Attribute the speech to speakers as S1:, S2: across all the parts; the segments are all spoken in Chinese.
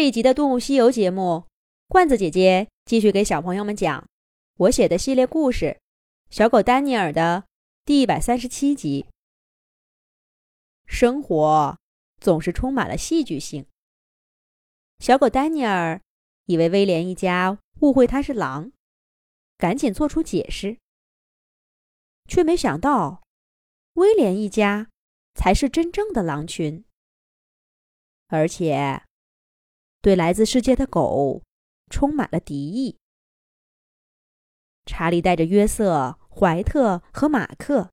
S1: 这一集的《动物西游》节目，罐子姐姐继续给小朋友们讲我写的系列故事《小狗丹尼尔》的第一百三十七集。生活总是充满了戏剧性。小狗丹尼尔以为威廉一家误会他是狼，赶紧做出解释，却没想到威廉一家才是真正的狼群，而且。对来自世界的狗充满了敌意。查理带着约瑟、怀特和马克，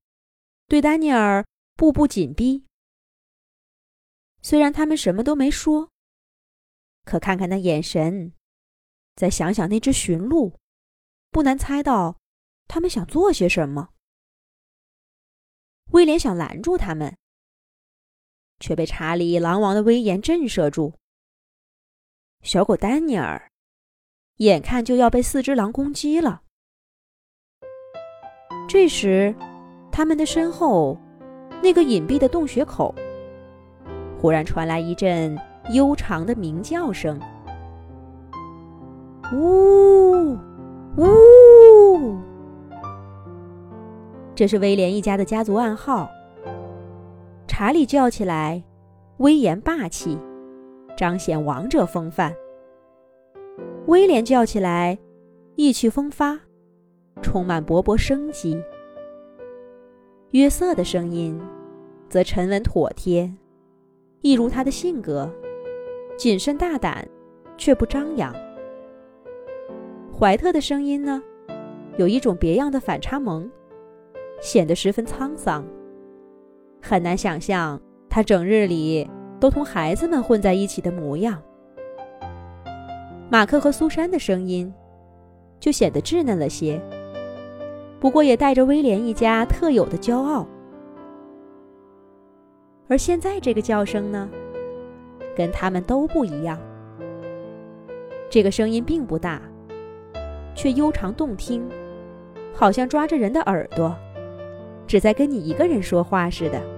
S1: 对丹尼尔步步紧逼。虽然他们什么都没说，可看看那眼神，再想想那只驯鹿，不难猜到他们想做些什么。威廉想拦住他们，却被查理狼王的威严震慑住。小狗丹尼尔眼看就要被四只狼攻击了，这时，他们的身后那个隐蔽的洞穴口忽然传来一阵悠长的鸣叫声：“呜呜！”这是威廉一家的家族暗号。查理叫起来，威严霸气。彰显王者风范。威廉叫起来，意气风发，充满勃勃生机。约瑟的声音则沉稳妥帖，一如他的性格，谨慎大胆，却不张扬。怀特的声音呢，有一种别样的反差萌，显得十分沧桑。很难想象他整日里。都同孩子们混在一起的模样。马克和苏珊的声音就显得稚嫩了些，不过也带着威廉一家特有的骄傲。而现在这个叫声呢，跟他们都不一样。这个声音并不大，却悠长动听，好像抓着人的耳朵，只在跟你一个人说话似的。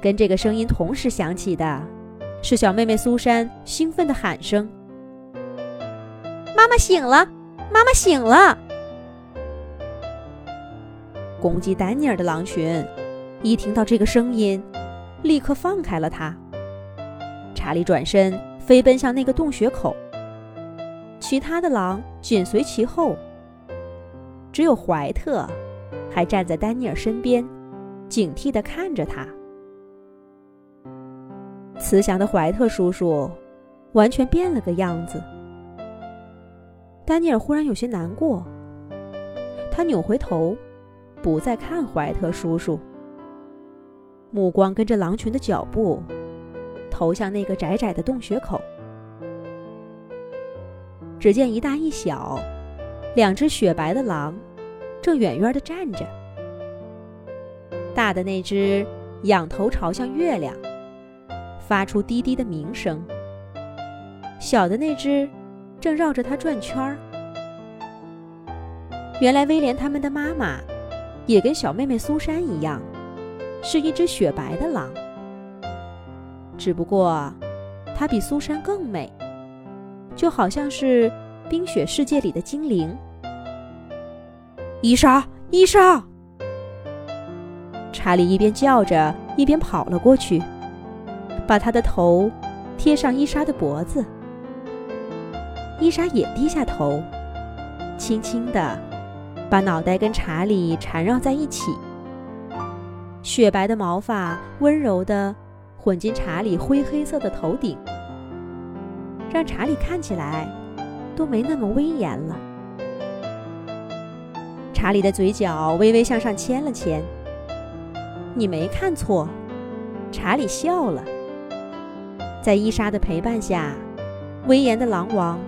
S1: 跟这个声音同时响起的，是小妹妹苏珊兴奋的喊声：“妈妈醒了，妈妈醒了！”攻击丹尼尔的狼群一听到这个声音，立刻放开了他。查理转身飞奔向那个洞穴口，其他的狼紧随其后，只有怀特还站在丹尼尔身边，警惕地看着他。慈祥的怀特叔叔完全变了个样子。丹尼尔忽然有些难过，他扭回头，不再看怀特叔叔，目光跟着狼群的脚步投向那个窄窄的洞穴口。只见一大一小两只雪白的狼正远远的站着，大的那只仰头朝向月亮。发出滴滴的鸣声。小的那只正绕着它转圈儿。原来威廉他们的妈妈也跟小妹妹苏珊一样，是一只雪白的狼。只不过，它比苏珊更美，就好像是冰雪世界里的精灵。伊莎，伊莎！查理一边叫着，一边跑了过去。把他的头贴上伊莎的脖子，伊莎也低下头，轻轻地把脑袋跟查理缠绕在一起。雪白的毛发温柔地混进查理灰黑色的头顶，让查理看起来都没那么威严了。查理的嘴角微微向上牵了牵，你没看错，查理笑了。在伊莎的陪伴下，威严的狼王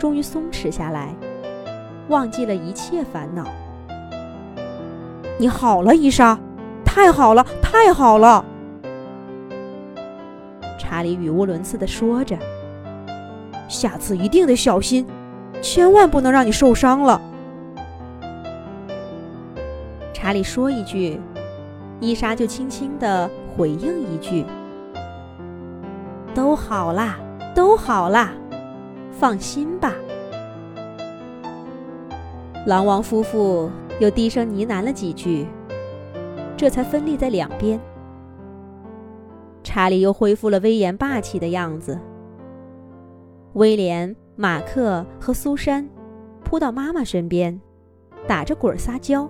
S1: 终于松弛下来，忘记了一切烦恼。你好了，伊莎，太好了，太好了！查理语无伦次地说着：“下次一定得小心，千万不能让你受伤了。”查理说一句，伊莎就轻轻地回应一句。都好啦，都好啦，放心吧。”狼王夫妇又低声呢喃了几句，这才分立在两边。查理又恢复了威严霸气的样子。威廉、马克和苏珊扑到妈妈身边，打着滚撒娇：“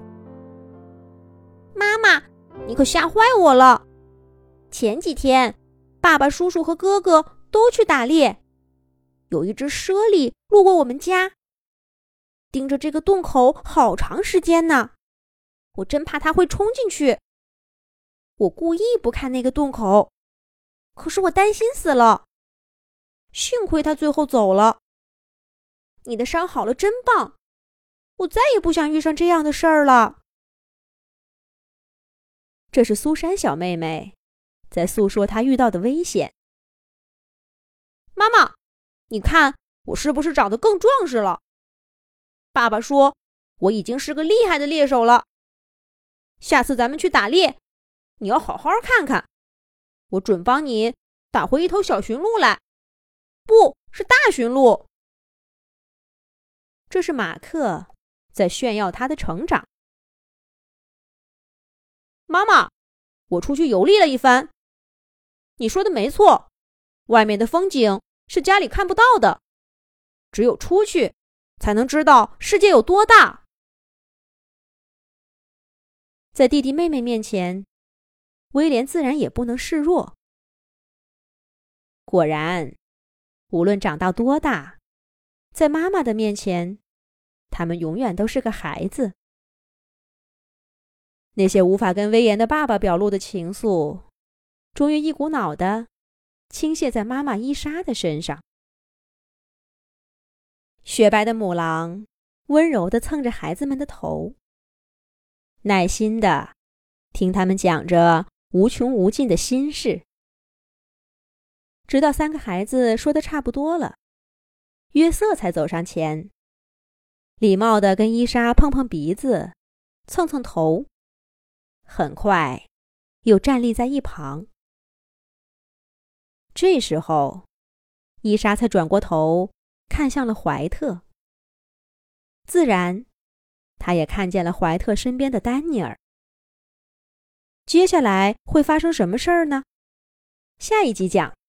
S2: 妈妈，你可吓坏我了！前几天，爸爸、叔叔和哥哥都去打猎，有一只猞猁路过我们家。”盯着这个洞口好长时间呢，我真怕它会冲进去。我故意不看那个洞口，可是我担心死了。幸亏他最后走了。你的伤好了真棒，我再也不想遇上这样的事儿了。
S1: 这是苏珊小妹妹在诉说他遇到的危险。
S2: 妈妈，你看我是不是长得更壮实了？爸爸说：“我已经是个厉害的猎手了。下次咱们去打猎，你要好好看看，我准帮你打回一头小驯鹿来，不是大驯鹿。”
S1: 这是马克在炫耀他的成长。
S2: 妈妈，我出去游历了一番，你说的没错，外面的风景是家里看不到的，只有出去。才能知道世界有多大。
S1: 在弟弟妹妹面前，威廉自然也不能示弱。果然，无论长到多大，在妈妈的面前，他们永远都是个孩子。那些无法跟威严的爸爸表露的情愫，终于一股脑的倾泻在妈妈伊莎的身上。雪白的母狼温柔地蹭着孩子们的头，耐心地听他们讲着无穷无尽的心事，直到三个孩子说的差不多了，约瑟才走上前，礼貌地跟伊莎碰碰鼻子，蹭蹭头，很快又站立在一旁。这时候，伊莎才转过头。看向了怀特，自然，他也看见了怀特身边的丹尼尔。接下来会发生什么事儿呢？下一集讲。